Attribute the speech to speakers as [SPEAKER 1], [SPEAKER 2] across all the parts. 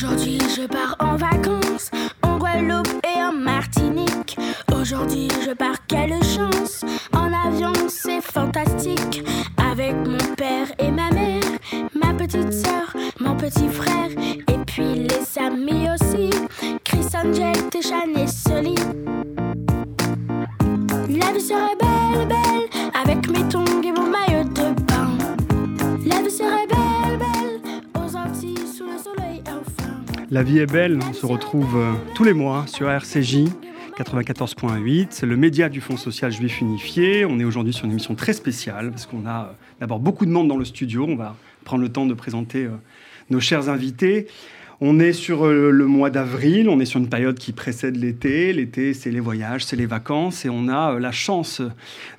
[SPEAKER 1] Aujourd'hui, je pars en vacances en Guadeloupe et en Martinique. Aujourd'hui, je pars, quelle chance! En avion, c'est fantastique. Avec mon père et ma mère, ma petite soeur, mon petit frère, et puis les amis aussi. Chris Angel, Téchan et Sully. La vie
[SPEAKER 2] est belle, on se retrouve euh, tous les mois sur RCJ 94.8, c'est le média du Fonds social juif unifié. On est aujourd'hui sur une émission très spéciale parce qu'on a euh, d'abord beaucoup de monde dans le studio. On va prendre le temps de présenter euh, nos chers invités. On est sur euh, le mois d'avril, on est sur une période qui précède l'été. L'été, c'est les voyages, c'est les vacances et on a euh, la chance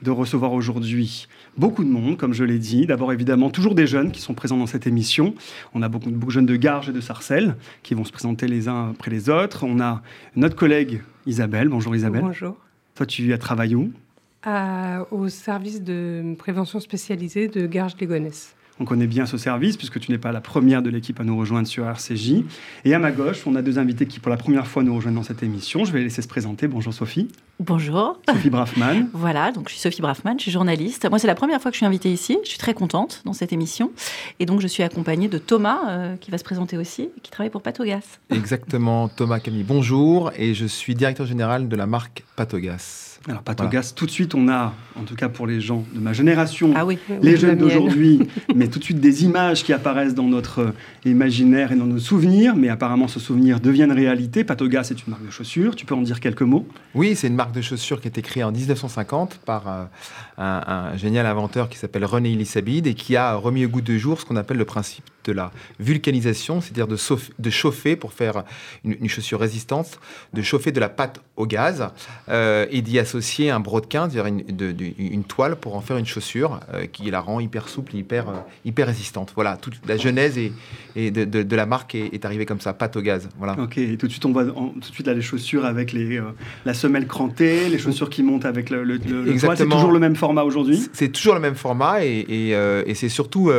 [SPEAKER 2] de recevoir aujourd'hui beaucoup de monde, comme je l'ai dit. D'abord, évidemment, toujours des jeunes qui sont présents dans cette émission. On a beaucoup, de jeunes de Garges et de Sarcelles qui vont se présenter les uns après les autres. On a notre collègue Isabelle. Bonjour Isabelle.
[SPEAKER 3] Bonjour.
[SPEAKER 2] Toi, tu as travaillé où?
[SPEAKER 3] À- au service de prévention spécialisée de Garges-les-Gonesse.
[SPEAKER 2] On connaît bien ce service puisque tu n'es pas la première de l'équipe à nous rejoindre sur RCJ. Et à ma gauche, on a deux invités qui pour la première fois nous rejoignent dans cette émission. Je vais les laisser se présenter. Bonjour Sophie.
[SPEAKER 4] Bonjour.
[SPEAKER 2] Sophie Braffman.
[SPEAKER 4] Voilà, donc je suis Sophie Braffman, je suis journaliste. Moi, c'est la première fois que je suis invitée ici. Je suis très contente dans cette émission. Et donc, je suis accompagnée de Thomas, euh, qui va se présenter aussi, qui travaille pour Patogas.
[SPEAKER 5] Exactement, Thomas Camille, bonjour, et je suis directeur général de la marque Patogas.
[SPEAKER 2] Alors Patogas, tout de suite on a, en tout cas pour les gens de ma génération,
[SPEAKER 4] Ah oui.
[SPEAKER 2] les jeunes d'aujourd'hui, mais tout de suite des images qui apparaissent dans notre euh, imaginaire et dans nos souvenirs, mais apparemment ce souvenir devient une réalité. Patogas est une marque de chaussures, tu peux en dire quelques mots?
[SPEAKER 5] Oui, c'est une marque de chaussures qui a été créée en 1950 par euh, un, un génial inventeur qui s'appelle René Elisabide et qui a remis au goût du jour ce qu'on appelle le principe de la vulcanisation, c'est-à-dire de, de chauffer pour faire une, une chaussure résistante, de chauffer de la pâte au gaz euh, et d'y associer un brodequin, c'est-à-dire une, de- de- une toile pour en faire une chaussure euh, qui la rend hyper souple, hyper, euh, hyper résistante. Voilà, toute la genèse et, et de, la marque est, est arrivée comme ça, pâte au gaz. Voilà.
[SPEAKER 2] Ok, et tout de suite on voit en- tout de suite là les chaussures avec les, euh, la semelle crantée, les chaussures qui montent avec le, le, le- le toit. C'est
[SPEAKER 5] Exactement.
[SPEAKER 2] toujours le même format aujourd'hui?
[SPEAKER 5] C'est toujours le même format et, et, et c'est surtout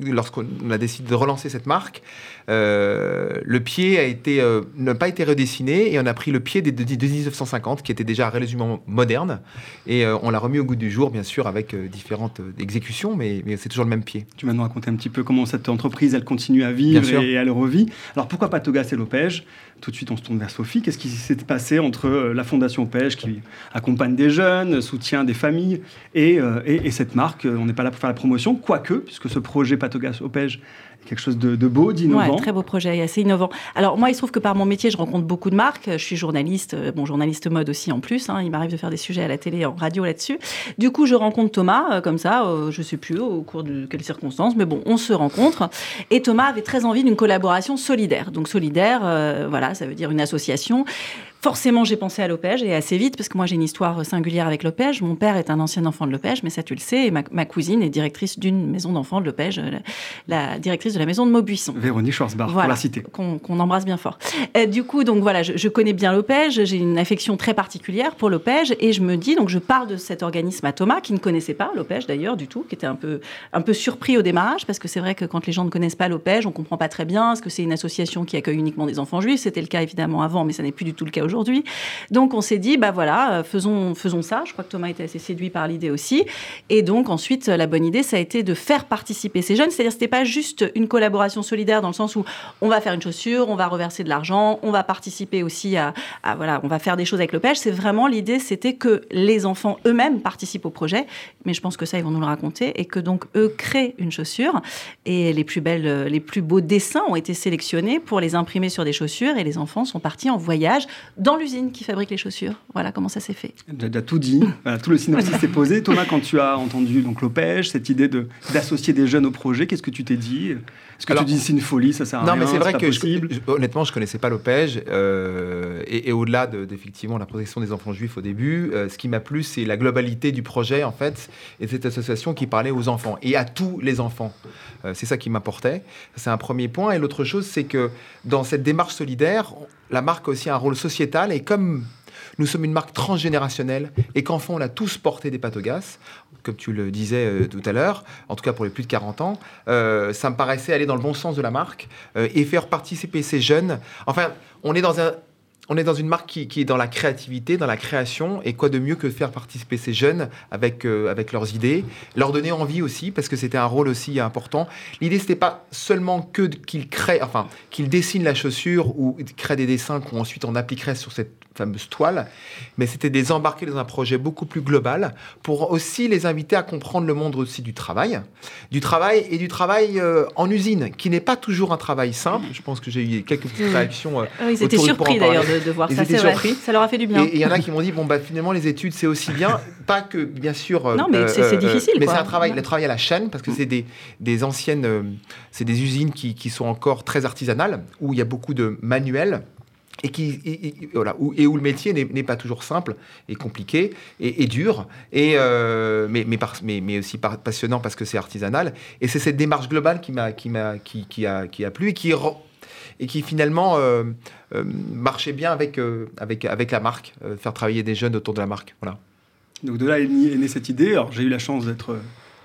[SPEAKER 5] lorsqu'on a décidé de relancer cette marque, le pied a été euh, n'a pas été redessiné et on a pris le pied des de, de 1950 qui était déjà relativement moderne et euh, on l'a remis au goût du jour bien sûr avec euh, différentes euh, exécutions mais, mais c'est toujours le même pied.
[SPEAKER 2] Tu vas nous raconter un petit peu comment cette entreprise elle continue à vivre et elle revit. Alors pourquoi Patogas et l'Opège Tout de suite on se tourne vers Sophie. Qu'est-ce qui s'est passé entre euh, la Fondation Opège qui accompagne des jeunes, soutient des familles et, euh, et- et cette marque? Euh, On n'est pas là pour faire la promotion, quoique, puisque ce projet Patogas Opège quelque chose de, de beau, d'innovant.
[SPEAKER 4] Ouais, très beau projet, assez innovant. Alors moi, il se trouve que par mon métier, je rencontre beaucoup de marques. Je suis journaliste, euh, bon journaliste mode aussi en plus. hein. Il m'arrive de faire des sujets à la télé, en radio là-dessus. Du coup, je rencontre Thomas euh, comme ça, euh, je sais plus au cours de quelles circonstances, mais bon, on se rencontre. Et Thomas avait très envie d'une collaboration solidaire. Donc solidaire, euh, voilà, ça veut dire une association. Forcément, j'ai pensé à l'Opège et assez vite, parce que moi j'ai une histoire singulière avec l'Opège. Mon père est un ancien enfant de l'Opège, mais ça tu le sais. Et ma, ma cousine est directrice d'une maison d'enfants de l'Opège, euh, la, la directrice de la maison de Maubuisson
[SPEAKER 2] Véronique Schwarzbach, pour
[SPEAKER 4] Voilà.
[SPEAKER 2] la citer.
[SPEAKER 4] qu'on embrasse bien fort. Euh, du coup, donc voilà, je, je connais bien l'Opège, j'ai une affection très particulière pour l'Opège et je me dis, donc je parle de cet organisme à Thomas qui ne connaissait pas l'Opège d'ailleurs du tout, qui était un peu, un peu surpris au démarrage parce que c'est vrai que quand les gens ne connaissent pas l'Opège, on comprend pas très bien ce que c'est une association qui accueille uniquement des enfants juifs. C'était le cas évidemment avant, mais ça n'est plus du tout le cas aujourd'hui. Donc on s'est dit, bah voilà, euh, faisons, faisons ça. Je crois que Thomas était assez séduit par l'idée aussi. Et donc ensuite, la bonne idée, ça a été de faire participer ces jeunes. C'est-à-dire, c'était pas juste une collaboration solidaire dans le sens où on va faire une chaussure, on va reverser de l'argent, on va participer aussi à, voilà, on va faire des choses avec le pêche. C'est vraiment l'idée, c'était que les enfants eux-mêmes participent au projet. Mais je pense que ça, ils vont nous le raconter et que donc eux créent une chaussure et les plus belles, les plus beaux dessins ont été sélectionnés pour les imprimer sur des chaussures et les enfants sont partis en voyage dans l'usine qui fabrique les chaussures. Voilà comment ça s'est fait.
[SPEAKER 2] Tu as déjà tout dit, Voilà, tout le synopsis s'est posé. Thomas, quand tu as entendu donc l'Opège, cette idée de d'associer des jeunes au projet, qu'est-ce que tu t'es dit? Est-ce que
[SPEAKER 5] Alors-
[SPEAKER 2] tu dis c'est une folie, ça sert à
[SPEAKER 5] Non,
[SPEAKER 2] rien
[SPEAKER 5] mais c'est vrai que je- je- honnêtement, je connaissais pas l'OPEJ. euh, et, et au-delà de- d'effectivement la protection des enfants juifs au début, euh, ce qui m'a plu, c'est la globalité du projet, en fait, et de cette association qui parlait aux enfants et à tous les enfants. Euh, c'est ça qui m'apportait. C'est un premier point. Et l'autre chose, c'est que dans cette démarche solidaire, la marque a aussi un rôle sociétal. Et comme nous sommes une marque transgénérationnelle et qu'enfin on a tous porté des gaz, comme tu le disais euh, tout à l'heure, en tout cas pour les plus de 40 ans, euh, ça me paraissait aller dans le bon sens de la marque euh, et faire participer ces jeunes. Enfin, on est dans un, on est dans une marque qui, qui, est dans la créativité, dans la création, et quoi de mieux que de faire participer ces jeunes avec, euh, avec leurs idées, leur donner envie aussi, parce que c'était un rôle aussi important. L'idée, c'était pas seulement que qu'ils créent, enfin, qu'ils dessinent la chaussure ou créent des dessins qu'on ensuite on appliquerait sur cette fameuse toile, mais c'était des embarquer dans un projet beaucoup plus global pour aussi les inviter à comprendre le monde aussi du travail, du travail et du travail euh, en usine, qui n'est pas toujours un travail simple. Je pense que j'ai eu quelques petites réactions. Euh,
[SPEAKER 4] Ah, ils étaient surpris d'ailleurs de, de voir
[SPEAKER 5] Ils
[SPEAKER 4] ça.
[SPEAKER 5] étaient
[SPEAKER 4] vrai.
[SPEAKER 5] surpris.
[SPEAKER 4] Ça leur a fait du bien.
[SPEAKER 5] Et il y en a qui m'ont dit bon bah finalement les études c'est aussi bien, pas que bien sûr. euh,
[SPEAKER 4] Non, mais c'est- difficile,
[SPEAKER 5] mais c'est un travail,
[SPEAKER 4] Ouais.
[SPEAKER 5] le travail à la chaîne parce que c'est des, des anciennes, c'est des usines qui, qui sont encore très artisanales où il y a beaucoup de manuels. Et, qui, voilà, où, le métier n'est pas toujours simple et compliqué et, dur, et, euh, mais, aussi passionnant parce que c'est artisanal. Et c'est cette démarche globale qui m'a qui, m'a- qui, a, qui a plu et qui, et qui finalement euh, euh, marchait bien avec, avec, avec la marque, faire travailler des jeunes autour de la marque. Voilà.
[SPEAKER 2] Donc de là est née, cette idée. Alors j'ai eu la chance d'être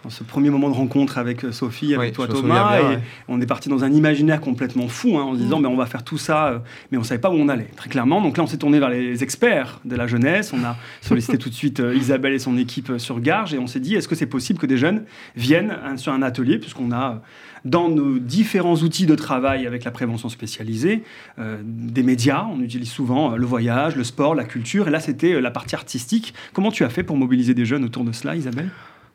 [SPEAKER 2] dans ce premier moment de rencontre avec euh, Sophie, avec
[SPEAKER 5] Oui,
[SPEAKER 2] toi Thomas,
[SPEAKER 5] souviens bien,
[SPEAKER 2] et
[SPEAKER 5] ouais.
[SPEAKER 2] on est parti dans un imaginaire complètement fou hein, en se disant ben, on va faire tout ça, euh, mais on savait pas où on allait, très clairement. Donc là on s'est tourné vers les experts de la jeunesse, on a sollicité tout de suite euh, Isabelle et son équipe sur Garges, et on s'est dit est-ce que c'est possible que des jeunes viennent hein, sur un atelier, puisqu'on a... dans nos différents outils de travail avec la prévention spécialisée, euh, des médias, on utilise souvent le voyage, le sport, la culture, et là c'était la partie artistique. Comment tu as fait pour mobiliser des jeunes autour de cela, Isabelle?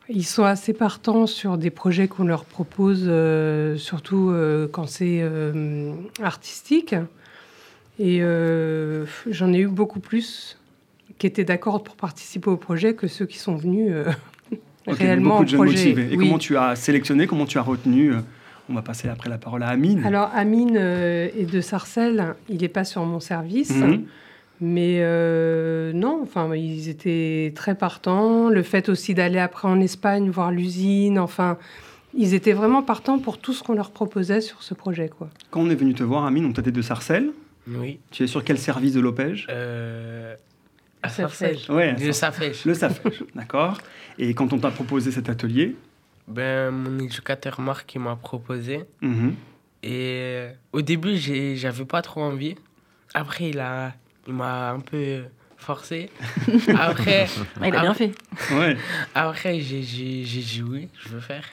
[SPEAKER 3] Ils sont assez partants sur des projets qu'on leur propose, euh, surtout euh, quand c'est euh, artistique. Et j'en ai eu beaucoup plus qui étaient d'accord pour participer au projet que ceux qui sont venus euh,
[SPEAKER 2] Ok,
[SPEAKER 3] réellement au projet.
[SPEAKER 2] Et
[SPEAKER 3] Oui.
[SPEAKER 2] comment tu as sélectionné, comment tu as retenu On va passer après la parole à Amine.
[SPEAKER 3] Alors, Amine est de Sarcelles, il n'est pas sur mon service.
[SPEAKER 2] Mhm.
[SPEAKER 3] Mais euh, non, enfin, ils étaient très partants. Le fait aussi d'aller après en Espagne voir l'usine, enfin, ils étaient vraiment partants pour tout ce qu'on leur proposait sur ce projet, quoi.
[SPEAKER 2] Quand on est venu te voir, Amine, on t'a de Sarcelles.
[SPEAKER 6] Oui.
[SPEAKER 2] Tu es sur quel service de l'OPEJ
[SPEAKER 6] Euh, à.
[SPEAKER 2] Ouais,
[SPEAKER 6] De
[SPEAKER 2] ça-
[SPEAKER 6] Safège.
[SPEAKER 2] Le SAFEJ, d'accord. Et quand on t'a proposé cet atelier,
[SPEAKER 6] Ben, mon éducateur Marc il m'a proposé.
[SPEAKER 2] mhm,
[SPEAKER 6] Et euh, au début, j'ai- j'avais pas trop envie. Après, il a, il m'a un peu forcé. Après,
[SPEAKER 4] Ah, il a bien fait.
[SPEAKER 2] ouais.
[SPEAKER 6] après j'ai j'ai- j'ai dit oui, je veux faire.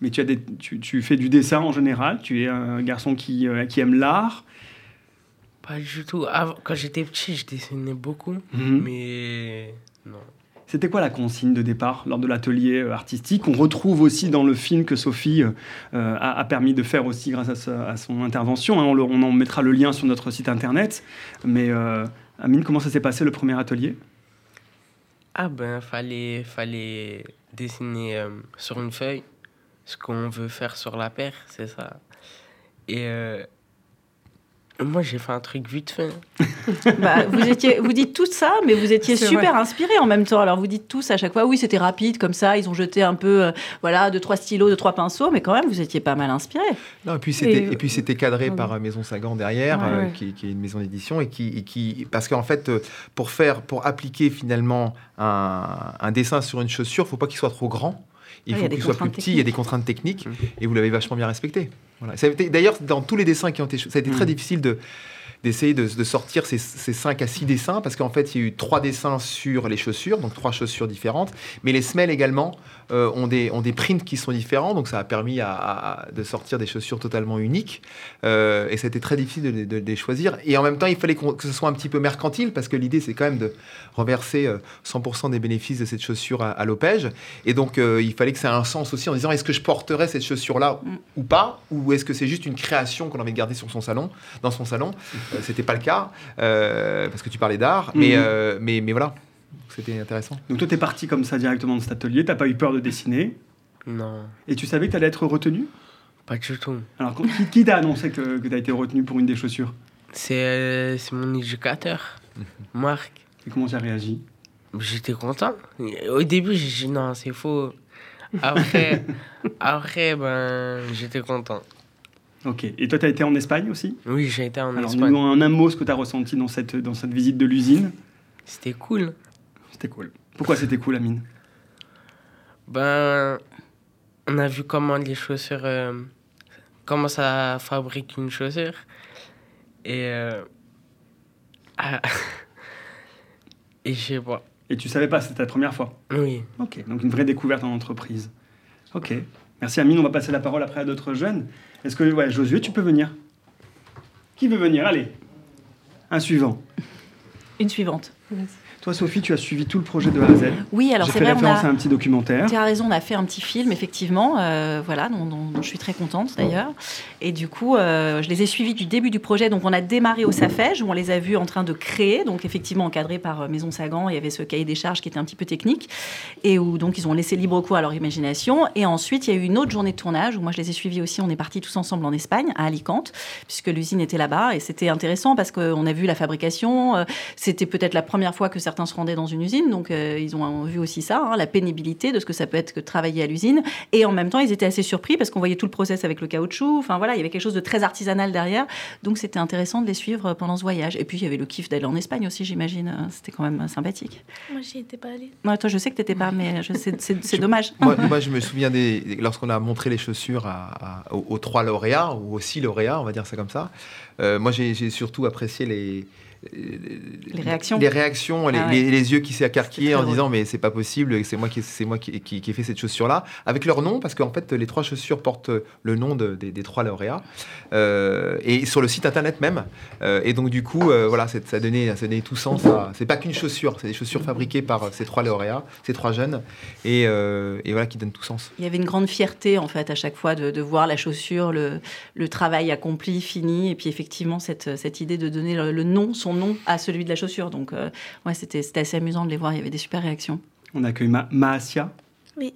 [SPEAKER 2] Mais tu, as des, tu, tu fais du dessin en général, tu es un garçon qui, euh, qui aime l'art?
[SPEAKER 6] Pas du tout. Avant- quand j'étais petit, je dessinais beaucoup.
[SPEAKER 2] Mhm.
[SPEAKER 6] Mais non.
[SPEAKER 2] C'était quoi la consigne de départ lors de l'atelier euh, artistique? On retrouve aussi dans le film que Sophie euh, euh, a, permis de faire aussi grâce à, son intervention. hein. On, en mettra le lien sur notre site internet. Mais Amine, comment ça s'est passé le premier atelier?
[SPEAKER 6] Ah ben, fallait, fallait dessiner sur une feuille ce qu'on veut faire sur la paire, c'est ça. Et moi, j'ai fait un truc vite fait.
[SPEAKER 4] Bah, vous, étiez, vous dites tout ça, mais vous étiez super
[SPEAKER 3] vrai.
[SPEAKER 4] inspirés en même temps. Alors vous dites tous à chaque fois, oui, c'était rapide comme ça. Ils ont jeté un peu, euh, voilà, deux trois stylos, deux trois pinceaux, mais quand même, vous étiez pas mal inspirés.
[SPEAKER 5] Non, et puis c'était
[SPEAKER 3] Et-
[SPEAKER 5] et, puis c'était cadré par euh, Maison Sagan derrière,
[SPEAKER 3] Ouais,
[SPEAKER 5] euh,
[SPEAKER 3] ouais.
[SPEAKER 5] Qui, qui est une maison d'édition et qui, et qui parce qu'en fait euh, pour faire pour appliquer finalement un, un dessin sur une chaussure, faut pas qu'il soit trop grand. Il
[SPEAKER 4] y
[SPEAKER 5] faut qu'il soit plus petit. Il y a des contraintes techniques
[SPEAKER 6] Mhm.
[SPEAKER 5] et vous l'avez vachement bien respecté. Voilà. D'ailleurs, dans tous les dessins qui ont été, ça a été très
[SPEAKER 2] Mhm.
[SPEAKER 5] difficile de d'essayer de, de sortir ces, ces 5 à 6 dessins, parce qu'en fait, il y a eu trois dessins sur les chaussures, donc trois chaussures différentes, mais les semelles également euh, ont, des, ont des prints qui sont différents, donc ça a permis à, à- de sortir des chaussures totalement uniques, euh, et c'était très difficile de, les- de les choisir. Et en même temps, il fallait que ce soit un petit peu mercantile, parce que l'idée, c'est quand même de reverser euh, 100% des bénéfices de cette chaussure à, à l'OPEJ, et donc euh, il fallait que ça ait un sens aussi en disant, est-ce que je porterais cette chaussure-là
[SPEAKER 4] Mm.
[SPEAKER 5] ou pas, ou est-ce que c'est juste une création qu'on avait gardée sur son salon, dans son salon? euh, C'était pas le cas, euh, parce que tu parlais d'art, mais,
[SPEAKER 2] Mhm.
[SPEAKER 5] euh, mais, mais voilà, c'était intéressant.
[SPEAKER 2] Donc toi, tu es parti comme ça directement de cet atelier, t'as pas eu peur de dessiner,
[SPEAKER 6] Non,
[SPEAKER 2] et tu savais que tu allais être retenu?
[SPEAKER 6] Pas du tout.
[SPEAKER 2] Alors, qui, qui t'a annoncé que, que tu as été retenu pour une des chaussures?
[SPEAKER 6] C'est euh, c'est mon éducateur, Marc.
[SPEAKER 2] Et comment tu as réagi?
[SPEAKER 6] J'étais content. Au début, j'ai dit non, c'est faux. Après, après ben, j'étais content.
[SPEAKER 2] Ok. Et toi, tu as été en Espagne aussi
[SPEAKER 6] Oui, j'ai été en
[SPEAKER 2] Alors,
[SPEAKER 6] Espagne.
[SPEAKER 2] nous, en un mot, ce que tu as ressenti dans cette, dans cette visite de l'usine
[SPEAKER 6] c'était cool.
[SPEAKER 2] C'était cool. Pourquoi c'était cool, Amine?
[SPEAKER 6] Ben, on a vu comment les chaussures, euh, comment ça fabrique une chaussure. Et, euh, ah, et je sais pas.
[SPEAKER 2] Et tu savais pas, c'était ta première fois?
[SPEAKER 6] Oui.
[SPEAKER 2] Ok, donc une vraie découverte en entreprise. Ok. Merci Amine, on va passer la parole après à d'autres jeunes. Est-ce que, ouais, Josué, tu peux venir? Qui veut venir? Allez. Un suivant.
[SPEAKER 4] Une suivante.
[SPEAKER 2] Toi, Sophie, tu as suivi tout le projet de A à Z.
[SPEAKER 4] Oui, alors c'est vrai, on
[SPEAKER 2] référence
[SPEAKER 4] a...
[SPEAKER 2] à un petit documentaire.
[SPEAKER 4] Tu as raison, on a fait un petit film, effectivement, euh, voilà, dont, dont- dont je suis très contente d'ailleurs. Et du coup, euh, je les ai suivis du début du projet. Donc, on a démarré au SAFEJ, où on les a vus en train de créer, donc effectivement encadré par euh, Maison Sagan. Il y avait ce cahier des charges qui était un petit peu technique, et où donc ils ont laissé libre cours à leur imagination. Et ensuite, il y a eu une autre journée de tournage, où moi je les ai suivis aussi. On est partis tous ensemble en Espagne, à Alicante, puisque l'usine était là-bas. Et c'était intéressant parce qu'on a vu la fabrication. C'était peut-être la première fois que certains se rendaient dans une usine, donc euh, ils ont vu aussi ça, hein, la pénibilité de ce que ça peut être que de travailler à l'usine. Et en même temps, ils étaient assez surpris parce qu'on voyait tout le process avec le caoutchouc. Enfin voilà, il y avait quelque chose de très artisanal derrière. Donc c'était intéressant de les suivre pendant ce voyage. Et puis il y avait le kiff d'aller en Espagne aussi, j'imagine. C'était quand même sympathique.
[SPEAKER 1] Moi, j'y étais pas allée.
[SPEAKER 4] Non, toi, je sais que t'étais pas, mais c'est- dommage.
[SPEAKER 5] moi, moi, je me souviens des, lorsqu'on a montré les chaussures à- à- aux, aux trois lauréats, ou aux six lauréats, on va dire ça comme ça. euh, moi, j'ai surtout apprécié les.
[SPEAKER 4] Les réactions.
[SPEAKER 5] Les réactions, les,
[SPEAKER 4] Ah ouais.
[SPEAKER 5] les- les yeux qui
[SPEAKER 4] C'était
[SPEAKER 5] s'écarquillaient
[SPEAKER 4] très
[SPEAKER 5] en disant mais c'est pas possible, c'est moi qui c'est moi qui, qui, qui ai fait cette chaussure là, avec leur nom parce qu'en fait les trois chaussures portent le nom de- des, des trois lauréats Euh, et sur le site internet même. Euh, et donc du coup euh, voilà ça a donné ça a donné tout sens. C'est pas qu'une chaussure, c'est des chaussures fabriquées par ces trois lauréats, ces trois jeunes et, et voilà qui donnent tout sens.
[SPEAKER 4] Il y avait une grande fierté, en fait, à chaque fois de, de voir la chaussure, le, le travail accompli, fini, et puis effectivement, cette, cette idée de donner le, le nom, son nom, à celui de la chaussure. Donc, euh, ouais, c'était c'était assez amusant de les voir. Il y avait des super réactions.
[SPEAKER 2] On accueille Ma Maasia.
[SPEAKER 1] Oui.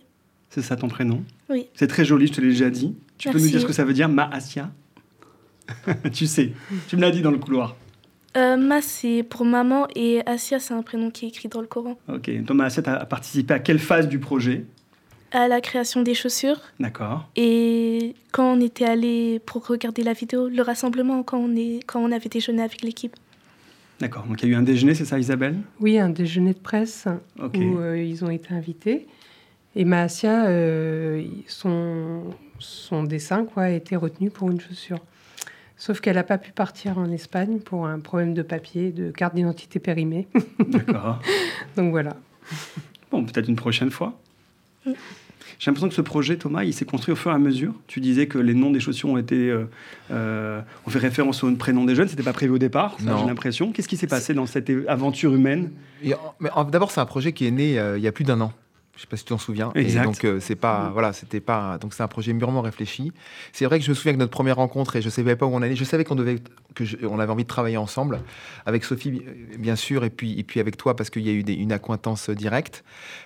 [SPEAKER 2] C'est ça ton prénom?
[SPEAKER 1] Oui.
[SPEAKER 2] C'est très joli, je te l'ai déjà dit. Tu peux nous dire ce que ça veut dire, Maasia? Tu sais, tu me l'as dit dans le couloir.
[SPEAKER 1] Euh, Ma, c'est pour maman et Asia, c'est un prénom qui est écrit dans le Coran.
[SPEAKER 2] Ok, toi, Maasia, tu as participé à quelle phase du projet?
[SPEAKER 1] À la création des chaussures
[SPEAKER 2] D'accord.
[SPEAKER 1] et quand on était allé pour regarder la vidéo, le rassemblement, quand on, est, quand on avait déjeuné avec l'équipe.
[SPEAKER 2] D'accord, donc il y a eu un déjeuner, c'est ça Isabelle?
[SPEAKER 3] Oui, un déjeuner de presse où euh, ils ont été invités. Et Maasia, euh, son, son dessin quoi, a été retenu pour une chaussure. Sauf qu'elle n'a pas pu partir en Espagne pour un problème de papier, de carte d'identité périmée.
[SPEAKER 2] D'accord.
[SPEAKER 3] Donc voilà.
[SPEAKER 2] Bon, peut-être une prochaine fois. J'ai l'impression que ce projet, Thomas, il s'est construit au fur et à mesure. Tu disais que les noms des chaussures ont été. euh, euh, ont fait référence au prénom des jeunes. C'était pas prévu au départ, j'ai l'impression. Qu'est-ce qui s'est passé dans cette aventure humaine?
[SPEAKER 5] D'abord, c'est un projet qui est né euh, il y a plus d'un an. Je sais pas si tu t'en souviens.
[SPEAKER 2] Exact.
[SPEAKER 5] Et donc euh, c'est pas voilà, c'était pas donc c'est un projet mûrement réfléchi. C'est vrai que je me souviens que notre première rencontre et je savais pas où on allait. Je savais qu'on devait que je- on avait envie de travailler ensemble avec Sophie bi- bien sûr et puis et puis avec toi parce qu'il y a eu des- une accointance directe.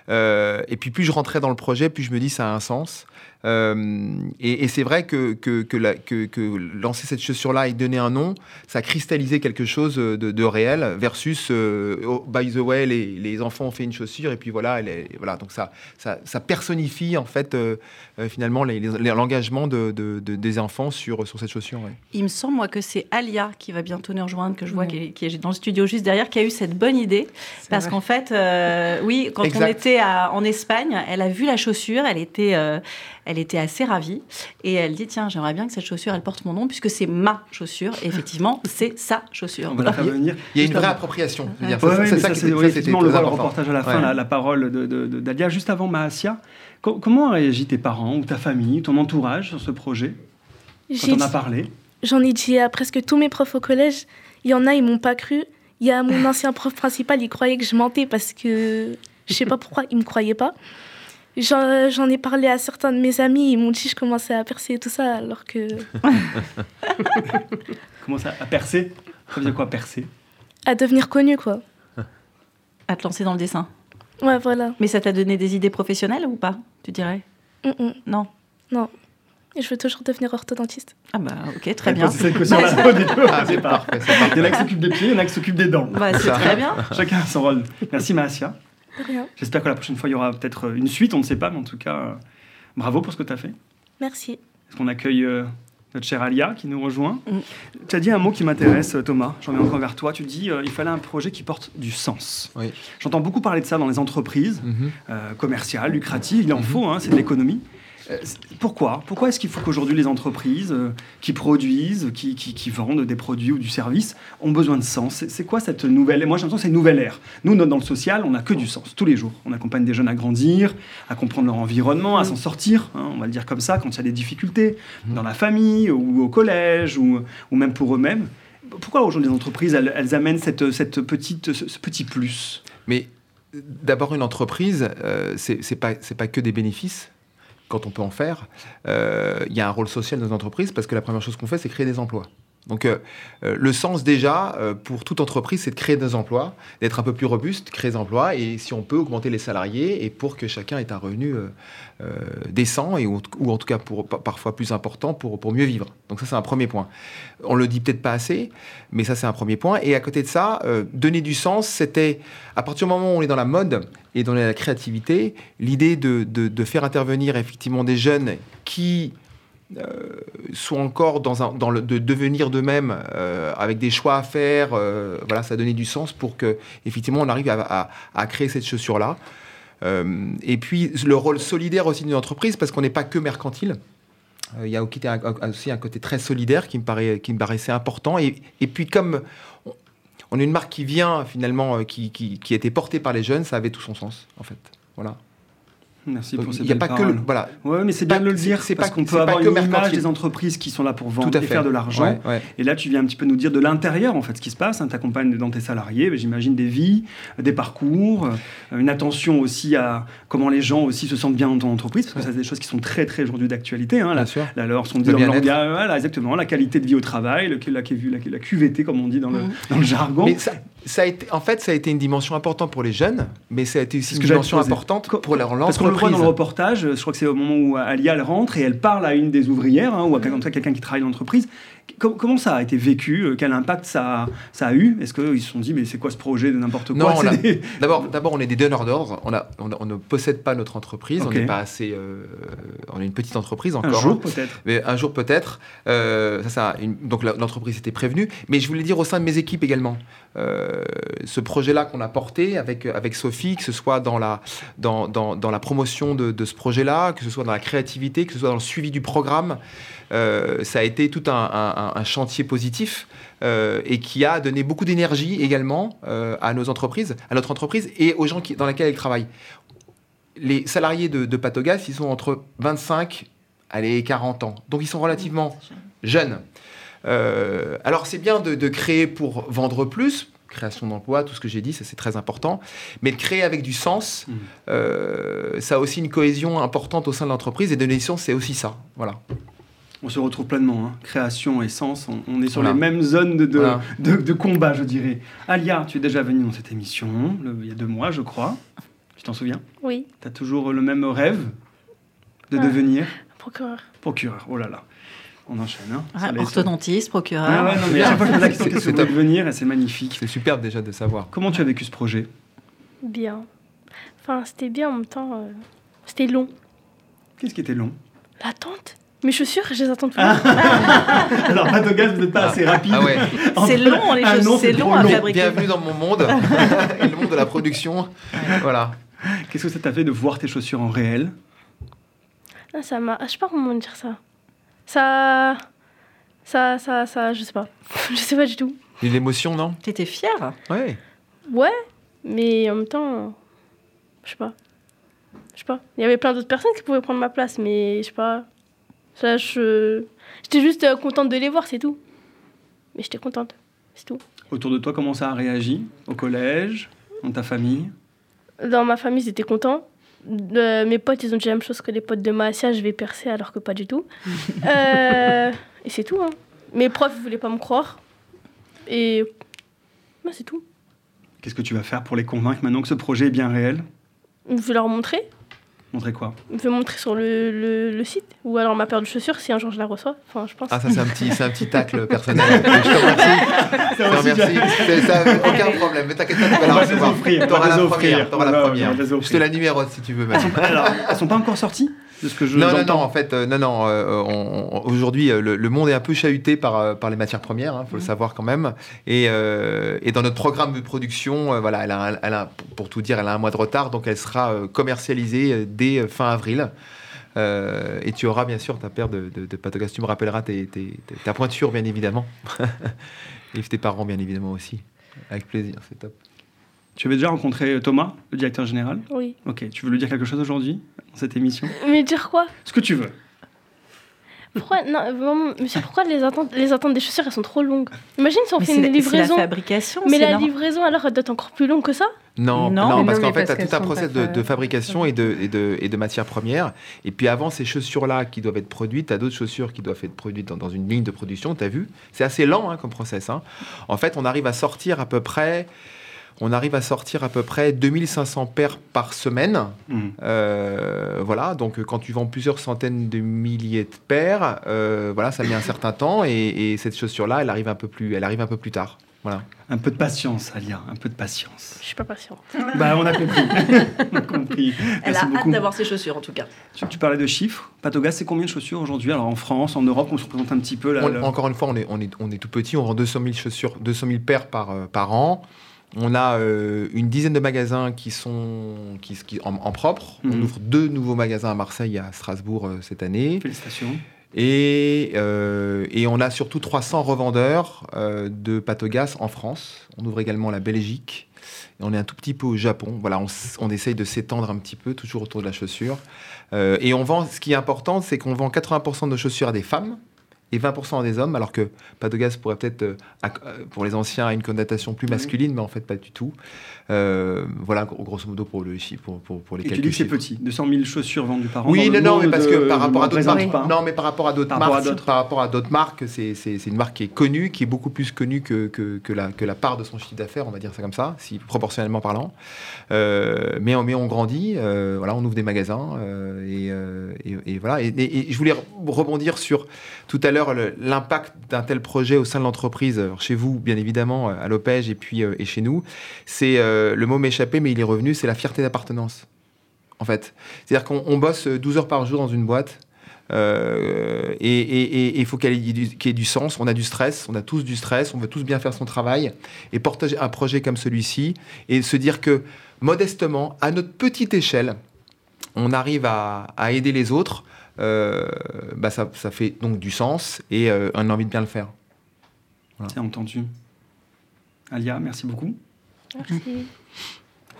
[SPEAKER 5] Euh, et puis plus je rentrais dans le projet, plus je me dis ça a un sens. Euh, et et c'est vrai que, que, que, la- que- que lancer cette chaussure-là et donner un nom, ça a cristallisé quelque chose de, de réel versus, oh, by the way, les, les enfants ont fait une chaussure et puis voilà, elle est- voilà donc ça, ça, ça personnifie en fait euh, euh, finalement l'engagement de, de- de- des enfants sur, sur cette chaussure. ouais.
[SPEAKER 4] Il me semble, moi, que c'est Alia qui va bientôt nous rejoindre, que je vois
[SPEAKER 3] Ouais.
[SPEAKER 4] qui, est, qui est dans le studio juste derrière, qui a eu cette bonne idée. Parce qu'en fait, euh, oui, quand on était à- en Espagne, elle a vu la chaussure, elle était, euh, elle était assez ravie. Et elle dit Tiens, j'aimerais bien que cette chaussure, elle porte mon nom, puisque c'est ma chaussure. Et effectivement, c'est sa chaussure.
[SPEAKER 2] On va la faire venir.
[SPEAKER 5] Il y a une vraie appropriation. Dire,
[SPEAKER 2] Ouais,
[SPEAKER 5] ça-
[SPEAKER 2] ouais,
[SPEAKER 5] c'est ça
[SPEAKER 2] c'est- oui, effectivement, le
[SPEAKER 5] important.
[SPEAKER 2] reportage à la fin,
[SPEAKER 5] Ouais.
[SPEAKER 2] la, la parole de, de- de- d'Alia. Juste avant Maasia, co- comment ont réagi tes parents ou ta famille, ton entourage sur ce projet quand on a parlé?
[SPEAKER 1] J'en ai dit à presque tous mes profs au collège. Il y en a, ils m'ont pas cru. Il y a mon ancien prof principal, il croyait que je mentais parce que je sais pas pourquoi, il me croyait pas. J'en j'en ai parlé à certains de mes amis, ils m'ont dit que je commençais à percer et tout ça, alors que
[SPEAKER 2] Comment ça À percer? Ça veut dire quoi, percer?
[SPEAKER 1] À devenir connue quoi.
[SPEAKER 4] À te lancer dans le dessin.
[SPEAKER 1] Ouais, voilà.
[SPEAKER 4] Mais ça t'a donné des idées professionnelles ou pas, tu dirais?
[SPEAKER 1] Mm, mm.
[SPEAKER 4] Non.
[SPEAKER 1] Et je veux toujours devenir orthodentiste.
[SPEAKER 4] Ah bah ok, très bien.
[SPEAKER 2] C'est cette question-là
[SPEAKER 5] Ah, c'est parfait, c'est parfait.
[SPEAKER 2] Il y en a qui s'occupent des pieds, il y en a qui s'occupent des dents.
[SPEAKER 4] Bah, c'est très bien.
[SPEAKER 2] Chacun a son rôle. Merci Maasia. J'espère que la prochaine fois, il y aura peut-être euh, une suite, on ne sait pas, mais en tout cas, euh, bravo pour ce que tu as fait.
[SPEAKER 1] Merci.
[SPEAKER 2] Est-ce qu'on accueille euh, notre chère Alia qui nous rejoint.
[SPEAKER 4] Mm.
[SPEAKER 2] Tu as dit un mot qui m'intéresse, Thomas. J'en viens encore vers toi. Tu dis euh, il fallait un projet qui porte du sens.
[SPEAKER 5] Oui.
[SPEAKER 2] J'entends beaucoup parler de ça dans les entreprises
[SPEAKER 5] Mhm.
[SPEAKER 2] euh, commerciales, lucratives. Il en
[SPEAKER 5] Mhm.
[SPEAKER 2] faut, hein, c'est de l'économie. Euh, pourquoi? Pourquoi est-ce qu'il faut qu'aujourd'hui les entreprises euh, qui produisent, qui, qui- qui vendent des produits ou du service ont besoin de sens? C'est quoi cette nouvelle Moi j'ai l'impression que c'est une nouvelle ère. Nous, dans le social, on n'a que du sens tous les jours. On accompagne des jeunes à grandir, à comprendre leur environnement, à s'en sortir, hein, on va le dire comme ça, quand il y a des difficultés. Dans la famille ou au collège ou, ou même pour eux-mêmes. Pourquoi aujourd'hui les entreprises, elles, elles amènent cette, cette petite, ce, ce petit plus?
[SPEAKER 5] Mais euh, d'abord, une entreprise, euh, c'est pas, pas que des bénéfices quand on peut en faire. Euh, Il y a un rôle social dans une entreprise parce que la première chose qu'on fait, c'est créer des emplois. Donc, euh, euh, le sens déjà euh, pour toute entreprise, c'est de créer des emplois, d'être un peu plus robuste, créer des emplois, et si on peut augmenter les salariés, et pour que chacun ait un revenu décent, ou, en tout cas parfois plus important pour, pour mieux vivre. Donc ça, c'est un premier point. On le dit peut-être pas assez, mais ça, c'est un premier point. Et à côté de ça, donner du sens, c'était, à partir du moment où on est dans la mode et dans la créativité, l'idée de, faire intervenir effectivement des jeunes qui sont encore dans, un, dans de devenir d'eux-mêmes euh, avec des choix à faire. euh, voilà, ça a donné du sens pour que effectivement on arrive à, créer cette chaussure-là. Euh, et puis le rôle solidaire aussi d'une entreprise, parce qu'on n'est pas que mercantile. Euh, Il y a aussi un, côté très solidaire qui me, paraissait important. Et, puis comme on, est une marque qui vient finalement, euh, qui, qui, été portée par les jeunes, ça avait tout son sens en fait. Voilà.
[SPEAKER 2] Merci
[SPEAKER 5] Donc,
[SPEAKER 2] pour ces
[SPEAKER 5] il n'y a pas que le, voilà,
[SPEAKER 2] Ouais, mais c'est bien de le dire,
[SPEAKER 5] c'est
[SPEAKER 2] parce qu'on peut avoir une image des entreprises qui sont là pour vendre et faire de l'argent.
[SPEAKER 5] Ouais, ouais.
[SPEAKER 2] Et là, tu viens un petit peu nous dire de l'intérieur, en fait, ce qui se passe. Tu accompagnes dans tes salariés, ben, j'imagine, des vies, des parcours, euh, une attention aussi à comment les gens aussi se sentent bien dans ton entreprise, parce que ça, c'est des choses qui sont très, très aujourd'hui d'actualité. Hein, la,
[SPEAKER 5] Bien sûr.
[SPEAKER 2] la, leur, son dit dans le langage, voilà, exactement, la qualité de vie au travail, le, la, la, la QVT, comme on dit dans le,
[SPEAKER 4] Mhm.
[SPEAKER 2] dans le jargon.
[SPEAKER 5] Mais ça, ça a été, en fait, ça a été une dimension importante pour les jeunes, mais ça a été aussi une dimension importante pour leur
[SPEAKER 2] Parce qu'on le voit dans le
[SPEAKER 5] l'entreprise.
[SPEAKER 2] reportage, je crois que c'est au moment où Alia elle rentre et elle parle à une des ouvrières, hein, ou à quelqu'un qui travaille dans l'entreprise. Com- comment ça a été vécu euh, Quel impact ça a, ça a eu? Est-ce qu'ils se sont dit, mais c'est quoi ce projet de n'importe quoi?
[SPEAKER 5] Non,
[SPEAKER 2] des-
[SPEAKER 5] D'abord, d'abord, on est des donneurs d'ordre. On, on, ne possède pas notre entreprise. On n'est pas assez. euh, on est une petite entreprise
[SPEAKER 2] Un
[SPEAKER 5] encore.
[SPEAKER 2] jour
[SPEAKER 5] hein.
[SPEAKER 2] peut-être.
[SPEAKER 5] Mais un jour peut-être. Euh, ça, ça, une- donc l'entreprise était prévenue. Mais je voulais dire au sein de mes équipes également. euh, ce projet-là qu'on a porté avec, avec Sophie, que ce soit dans la, dans, dans, dans la promotion de, de ce projet-là, que ce soit dans la créativité, que ce soit dans le suivi du programme, ça a été tout un, un- un chantier positif euh, et qui a donné beaucoup d'énergie également euh, à nos entreprises, à notre entreprise et aux gens qui, dans lesquels elle travaille. Les salariés de, de Patogas, ils sont entre 25 allez, et 40 ans. Donc ils sont relativement jeunes. Euh, alors c'est bien de, de créer pour vendre plus, création d'emplois, tout ce que j'ai dit, ça c'est très important, mais de créer avec du sens,
[SPEAKER 2] Mm.
[SPEAKER 5] euh, ça a aussi une cohésion importante au sein de l'entreprise et de l'édition, c'est aussi ça. Voilà.
[SPEAKER 2] On se retrouve pleinement. hein. Création et sens, on, on est sur
[SPEAKER 5] Voilà.
[SPEAKER 2] les mêmes zones de, de,
[SPEAKER 5] Voilà.
[SPEAKER 2] de- de combat, je dirais. Alia, tu es déjà venue dans cette émission, le- il y a deux mois, je crois. Tu t'en souviens?
[SPEAKER 1] Oui,
[SPEAKER 2] Tu as toujours le même rêve de
[SPEAKER 1] Ah.
[SPEAKER 2] devenir?
[SPEAKER 1] Procureur.
[SPEAKER 2] procureur. Oh là là. On enchaîne. Hein.
[SPEAKER 4] Ah, orthodontiste, procureur.
[SPEAKER 2] Ah ouais, non, mais à chaque fois que je pose la question,
[SPEAKER 5] C'est-
[SPEAKER 2] devenir Et c'est magnifique.
[SPEAKER 5] C'est superbe déjà de savoir.
[SPEAKER 2] Comment tu as vécu ce projet?
[SPEAKER 1] Bien. Enfin, c'était bien en même temps. euh, C'était long.
[SPEAKER 2] Qu'est-ce qui était long?
[SPEAKER 1] L'attente. Mes chaussures, je les attends toujours.
[SPEAKER 2] Alors, Patogas, vous n'êtes pas assez rapide.
[SPEAKER 5] Ah ouais.
[SPEAKER 4] C'est long, les
[SPEAKER 2] Ah non,
[SPEAKER 4] c'est long à fabriquer.
[SPEAKER 5] Bienvenue dans mon monde et le monde de la production. Voilà.
[SPEAKER 2] Qu'est-ce que ça t'a fait de voir tes chaussures en réel?
[SPEAKER 1] Ah, ça m'a. ah, Je sais pas comment dire ça. Ça. Ça, ça, ça, je sais pas. je sais pas du tout.
[SPEAKER 5] Il y a de l'émotion, non?
[SPEAKER 4] T'étais fière?
[SPEAKER 5] Ouais.
[SPEAKER 1] Ouais, mais en même temps. Je sais pas. Je sais pas. Il y avait plein d'autres personnes qui pouvaient prendre ma place, mais je sais pas. Ça, je. J'étais juste euh, contente de les voir, c'est tout. Mais j'étais contente. C'est tout.
[SPEAKER 2] Autour de toi, comment ça a réagi? Au collège? Dans ta famille?
[SPEAKER 1] Dans ma famille, ils étaient contents. Euh, mes potes, ils ont dit la même chose que les potes de Maassia, je vais percer alors que pas du tout. Euh, et c'est tout. Hein. Mes profs, ils voulaient pas me croire. Et. bah, c'est tout.
[SPEAKER 2] Qu'est-ce que tu vas faire pour les convaincre maintenant que ce projet est bien réel?
[SPEAKER 1] Je vais leur montrer.
[SPEAKER 2] Montrer quoi
[SPEAKER 1] Je vais montrer sur le, le, le site. Ou alors ma paire de chaussures si un jour je la reçois. Enfin, je pense.
[SPEAKER 5] Ah, ça, c'est un petit, c'est un petit tacle personnel. Je te remercie. Je te remercie. C'est- ça, aucun problème. Mais t'inquiète pas, tu vas
[SPEAKER 2] On
[SPEAKER 5] la recevoir.
[SPEAKER 2] on
[SPEAKER 5] T'auras
[SPEAKER 2] va
[SPEAKER 5] la première. T'auras la première.
[SPEAKER 2] on
[SPEAKER 5] Je te la numérote si tu veux. même.
[SPEAKER 2] Alors, elles sont pas encore sorties de ce que je
[SPEAKER 5] Non, non, en fait, euh, non, non. euh, Aujourd'hui, euh, le, le monde est un peu chahuté par, par les matières premières, il faut le savoir quand même. Et, et dans notre programme de production, voilà, elle a, un- elle a- pour tout dire, elle a un mois de retard, donc elle sera commercialisée dès fin avril. Euh, et tu auras bien sûr ta paire de, de, de. Tu me rappelleras tes, tes- tes- ta pointure, bien évidemment. et tes parents, bien évidemment aussi. Avec plaisir, c'est top.
[SPEAKER 2] Tu avais déjà rencontré Thomas, le directeur général
[SPEAKER 1] Oui.
[SPEAKER 2] Ok, tu veux lui dire quelque chose aujourd'hui, dans cette émission?
[SPEAKER 1] Mais dire quoi?
[SPEAKER 2] Ce que tu veux.
[SPEAKER 1] Pourquoi Non, vraiment, monsieur, pourquoi les attentes, les attentes des chaussures, elles sont trop longues? Imagine si on
[SPEAKER 4] Mais
[SPEAKER 1] fait une
[SPEAKER 4] la- c'est la
[SPEAKER 1] livraison.
[SPEAKER 4] fabrication.
[SPEAKER 1] Mais la livraison, alors, elle doit être encore plus longue que ça?
[SPEAKER 5] Non,
[SPEAKER 4] Non.
[SPEAKER 5] parce qu'en fait, tu as tout un process de, de
[SPEAKER 3] fa-
[SPEAKER 5] fabrication et de, et, de, et de matières premières. Et puis avant ces chaussures-là qui doivent être produites, tu as d'autres chaussures qui doivent être produites dans, dans une ligne de production, tu as vu? C'est assez lent hein, comme process. hein. En fait, on arrive à sortir à peu près... On arrive à sortir à peu près 2500 paires par semaine.
[SPEAKER 2] Mhm.
[SPEAKER 5] Euh, voilà, donc euh, quand tu vends plusieurs centaines de milliers de paires, euh, voilà, ça met un certain temps et, et cette chaussure-là, elle arrive un peu plus, elle arrive un peu plus tard. Voilà.
[SPEAKER 2] Un peu de patience, Alia, un peu de patience.
[SPEAKER 1] Je suis pas patiente.
[SPEAKER 2] bah, on a compris. on a compris.
[SPEAKER 4] Elle
[SPEAKER 2] Merci
[SPEAKER 4] a
[SPEAKER 2] beaucoup.
[SPEAKER 4] hâte d'avoir ses chaussures, en tout cas.
[SPEAKER 2] Tu, tu parlais de chiffres. Patogas, c'est combien de chaussures aujourd'hui Alors en France, en Europe, on se représente un petit peu là.
[SPEAKER 5] On-
[SPEAKER 2] le-
[SPEAKER 5] Encore une fois, on est, on, est, on est tout petit, on vend 200 000 chaussures, 200 000 paires par, euh, par an. On a euh, une dizaine de magasins qui sont qui, qui- en, en propre. On
[SPEAKER 2] Mhm.
[SPEAKER 5] ouvre deux nouveaux magasins à Marseille et à Strasbourg euh, cette année.
[SPEAKER 2] Félicitations.
[SPEAKER 5] Et, euh, et on a surtout 300 revendeurs de patogas en France. On ouvre également la Belgique. Et on est un tout petit peu au Japon. Voilà, on, on essaye de s'étendre un petit peu, toujours autour de la chaussure. Et on vend, ce qui est important, c'est qu'on vend 80% de nos chaussures à des femmes et 20% à des hommes, alors que Patogas pourrait peut-être, euh, euh, pour les anciens, a une connotation plus masculine, mais en fait pas du tout. Euh, voilà, gros- grosso modo pour, le, pour, pour, pour les
[SPEAKER 2] Et tu
[SPEAKER 5] quelques
[SPEAKER 2] dis que c'est petit, 200 000 chaussures vendues par an.
[SPEAKER 5] Oui, non, non, mais parce que par rapport à d'autres marques,
[SPEAKER 2] pas.
[SPEAKER 5] non, mais par rapport à d'autres marques, par rapport à d'autres marques, c'est une marque qui est connue, qui est beaucoup plus connue que, que, que la, que la part de son chiffre d'affaires, on va dire ça comme ça, si proportionnellement parlant. Euh, mais, on- mais on grandit, voilà, on ouvre des magasins et, et- et voilà. Et je voulais rebondir sur tout à l'heure l'impact d'un tel projet au sein de l'entreprise, alors chez vous bien évidemment à l'Opège et puis euh, et chez nous. C'est euh, le mot m'échappait, mais il est revenu, c'est la fierté d'appartenance en fait. C'est-à-dire qu'on on bosse 12 heures par jour dans une boîte. euh, et il faut qu'il y ait du sens. On a du stress, on a tous du stress, on veut tous bien faire son travail. Et porter un projet comme celui-ci et se dire que modestement, à notre petite échelle, on arrive à, aider les autres, euh, bah ça, ça fait donc du sens et euh, on a envie de bien le faire.
[SPEAKER 2] C'est entendu. Alia, merci beaucoup.
[SPEAKER 1] Merci.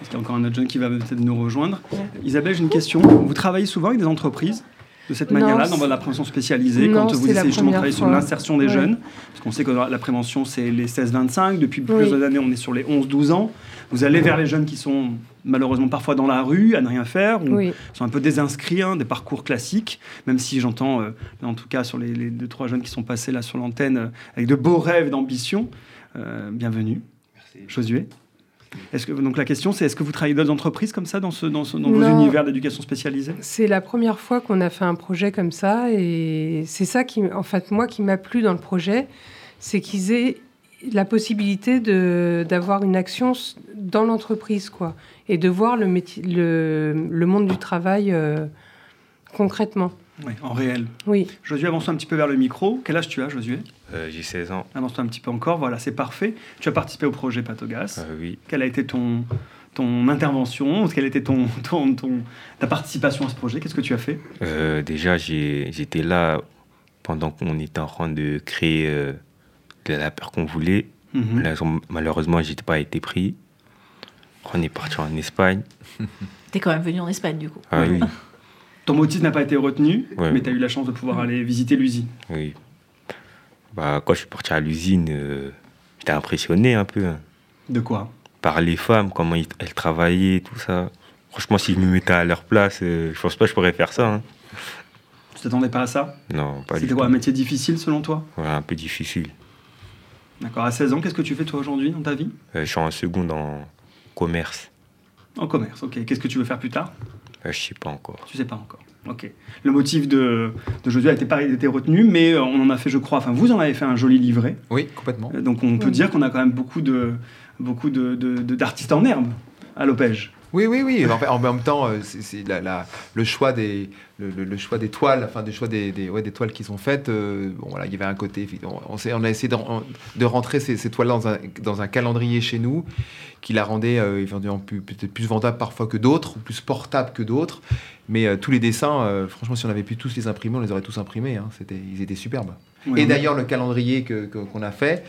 [SPEAKER 2] Est-ce qu'il y a encore un autre jeune qui va peut-être nous rejoindre Isabelle, j'ai une question. Vous travaillez souvent avec des entreprises de cette manière-là, dans la prévention spécialisée,
[SPEAKER 3] Non,
[SPEAKER 2] quand vous essayez justement de travailler sur l'insertion des
[SPEAKER 3] Ouais.
[SPEAKER 2] jeunes Parce qu'on sait que la prévention, c'est les 16-25. Depuis
[SPEAKER 3] Oui.
[SPEAKER 2] plusieurs années, on est sur les 11-12 ans. Vous allez vers les jeunes qui sont malheureusement parfois dans la rue, à ne rien faire, ou
[SPEAKER 3] Oui.
[SPEAKER 2] sont un peu désinscrits, hein, des parcours classiques, même si j'entends, euh, en tout cas sur les, les deux, trois jeunes qui sont passés là sur l'antenne, euh, avec de beaux rêves d'ambition. Euh, bienvenue. Josué. Est-ce que, donc la question, c'est est-ce que vous travaillez dans d'autres entreprises comme ça, dans, ce, dans, ce- dans vos univers d'éducation spécialisée?
[SPEAKER 3] C'est la première fois qu'on a fait un projet comme ça et c'est ça qui, en fait, moi, qui m'a plu dans le projet, c'est qu'ils aient la possibilité de d'avoir une action dans l'entreprise, quoi, et de voir le métier, le, le monde du travail euh, concrètement.
[SPEAKER 2] Oui, en réel.
[SPEAKER 3] Oui.
[SPEAKER 2] Josué, avance un petit peu vers le micro. Quel âge tu as, Josué
[SPEAKER 7] Euh, J'ai 16 ans.
[SPEAKER 2] Avance-toi un petit peu encore. Voilà, c'est parfait. Tu as participé au projet Patogas.
[SPEAKER 7] Euh, oui.
[SPEAKER 2] Quelle a été ton, ton intervention Quelle a été ton, ton, ton- ta participation à ce projet? Qu'est-ce que tu as fait?
[SPEAKER 7] Euh, déjà, j'étais là pendant qu'on était en train de créer euh, de la paire qu'on voulait.
[SPEAKER 2] Mhm.
[SPEAKER 7] Là, malheureusement, j'ai pas été pris. On est parti en Espagne.
[SPEAKER 4] T'es quand même venu en Espagne, du coup.
[SPEAKER 7] Ah oui,
[SPEAKER 2] Ton motif n'a pas été retenu,
[SPEAKER 7] Ouais.
[SPEAKER 2] mais tu as eu la chance de pouvoir aller visiter l'usine.
[SPEAKER 7] oui. Bah, quand je suis parti à l'usine, euh, j'étais impressionné un peu hein,
[SPEAKER 2] De quoi?
[SPEAKER 7] Par les femmes, comment ils- elles travaillaient, tout ça. Franchement, si je me mettais à leur place, euh, je pense pas que je pourrais faire ça. hein.
[SPEAKER 2] Tu t'attendais pas à ça?
[SPEAKER 7] Non, pas du
[SPEAKER 2] C'était
[SPEAKER 7] tout.
[SPEAKER 2] quoi un métier difficile selon toi?
[SPEAKER 7] Ouais, un peu difficile.
[SPEAKER 2] D'accord. À 16 ans, qu'est-ce que tu fais toi aujourd'hui dans ta vie?
[SPEAKER 7] Euh, je suis en seconde en commerce.
[SPEAKER 2] En commerce, ok. Qu'est-ce que tu veux faire plus tard?
[SPEAKER 7] Euh, je sais pas encore.
[SPEAKER 2] Tu sais pas encore. Ok. Le motif de, de Josué a été, pas été retenu, mais euh, on en a fait, je crois, enfin vous en avez fait un joli livret.
[SPEAKER 5] Oui, complètement.
[SPEAKER 2] Euh, Donc on peut dire qu'on a quand même beaucoup de beaucoup de, de- de- d'artistes en herbe à l'Opège.
[SPEAKER 5] Oui, oui, oui. En, même temps, c'est c'est la- la- le choix des le, le- le choix des toiles, enfin des choix des, des, ouais, des toiles qui sont faites. euh, bon, voilà, il y avait un côté. On, on, a essayé de, de rentrer ces, ces toiles dans un, dans un calendrier chez nous, qui la rendait euh, peut-être plus vendable parfois que d'autres, ou plus portable que d'autres. Mais euh, tous les dessins, franchement, si on avait pu tous les imprimer, on les aurait tous imprimés. hein. C'était, ils étaient superbes. Et d'ailleurs, le calendrier que- que- qu'on a fait,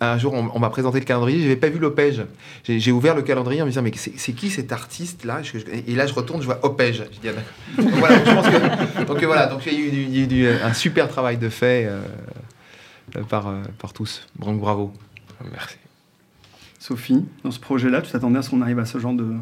[SPEAKER 5] un jour, on, m'a présenté le calendrier, je n'avais pas vu l'Opège. J'ai ouvert le calendrier en me disant, mais c'est qui cet artiste-là? Et là, je retourne, je vois Opège. Je dis, ah, donc voilà. Donc euh, voilà, il y a eu, un super travail de fait euh, euh, par, euh, par tous. Donc bravo.
[SPEAKER 7] Merci.
[SPEAKER 2] Sophie, dans ce projet-là, tu t'attendais à ce qu'on arrive à ce genre de,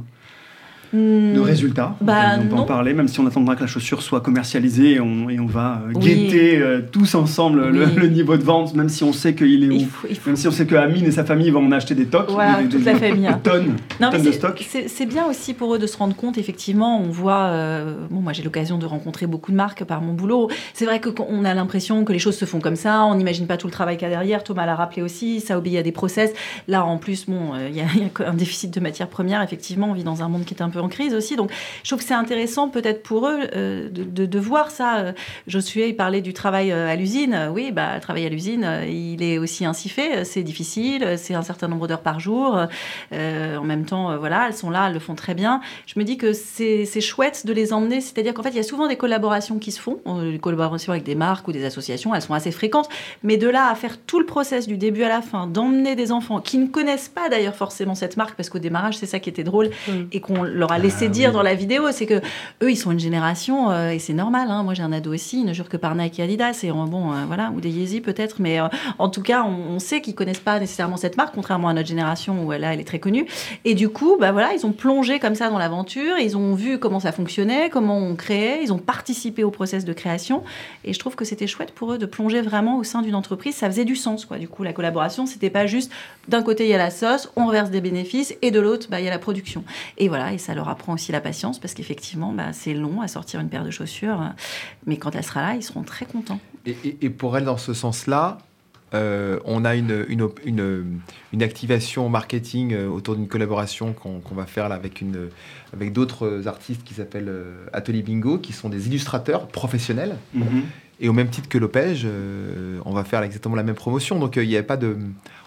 [SPEAKER 2] de résultats
[SPEAKER 4] bah,
[SPEAKER 2] On peut en
[SPEAKER 4] non.
[SPEAKER 2] parler, même si on attendra que la chaussure soit commercialisée et on, et on va euh,
[SPEAKER 4] Oui.
[SPEAKER 2] guetter euh, tous ensemble le,
[SPEAKER 4] Oui.
[SPEAKER 2] le niveau de vente, même si on sait qu'il est où.
[SPEAKER 4] il faut, il faut-
[SPEAKER 2] Même si on sait que Amine et sa famille vont en acheter des tocs,
[SPEAKER 4] Voilà,
[SPEAKER 2] des, des-
[SPEAKER 4] toute la
[SPEAKER 2] des-
[SPEAKER 4] famille, hein.
[SPEAKER 2] des tonnes,
[SPEAKER 4] Non, mais
[SPEAKER 2] tonnes de stock.
[SPEAKER 4] c'est bien aussi pour eux de se rendre compte, effectivement, on voit, euh, bon, moi j'ai l'occasion de rencontrer beaucoup de marques par mon boulot. C'est vrai que quand on a l'impression que les choses se font comme ça, on n'imagine pas tout le travail qu'il y a derrière. Thomas l'a rappelé aussi, ça obéit à des process. Là, en plus, bon, euh, il y, a- il y a un déficit de matières premières, effectivement, on vit dans un monde qui est un peu en crise aussi. Donc, je trouve que c'est intéressant peut-être pour eux euh, de, de- de voir ça. Euh, Josué, il parlait du travail euh, à l'usine. Oui, bah, le travail à l'usine, il est aussi ainsi fait. C'est difficile, c'est un certain nombre d'heures par jour. Euh, en même temps, voilà, elles sont là, elles le font très bien. Je me dis que c'est chouette de les emmener. C'est-à-dire qu'en fait, il y a souvent des collaborations qui se font, des collaborations avec des marques ou des associations, elles sont assez fréquentes. Mais de là à faire tout le process du début à la fin, d'emmener des enfants qui ne connaissent pas d'ailleurs forcément cette marque, parce qu'au démarrage, c'est ça qui était drôle et qu'on leur a laissé
[SPEAKER 5] Ah,
[SPEAKER 4] dire
[SPEAKER 5] oui.
[SPEAKER 4] dans la vidéo, c'est que eux, ils sont une génération euh, et c'est normal. hein. Moi, j'ai un ado aussi, il ne jure que par Nike et Adidas et bon, euh, voilà, ou des Yeezy peut-être, mais euh, en tout cas, on, on sait qu'ils connaissent pas nécessairement cette marque, contrairement à notre génération où là, elle est très connue. Et du coup, bah voilà, ils ont plongé comme ça dans l'aventure, ils ont vu comment ça fonctionnait, comment on créait, ils ont participé au process de création. Et je trouve que c'était chouette pour eux de plonger vraiment au sein d'une entreprise. Ça faisait du sens, quoi. Du coup, la collaboration, c'était pas juste d'un côté il y a la sauce, on reverse des bénéfices, et de l'autre, bah, il y a la production. Et voilà, et ça leur apprend aussi la patience parce qu'effectivement, bah, c'est long à sortir une paire de chaussures, mais quand elle sera là, ils seront très contents.
[SPEAKER 5] Et, et- et pour elle, dans ce sens-là, euh, on a une, une, une- une activation marketing euh, autour d'une collaboration qu'on va faire là, avec, une- avec d'autres artistes qui s'appellent euh, Atelier Bingo, qui sont des illustrateurs professionnels.
[SPEAKER 2] Mhm.
[SPEAKER 5] Et au même titre que Lopège, euh, on va faire exactement la même promotion. Donc euh, il n'y a pas de.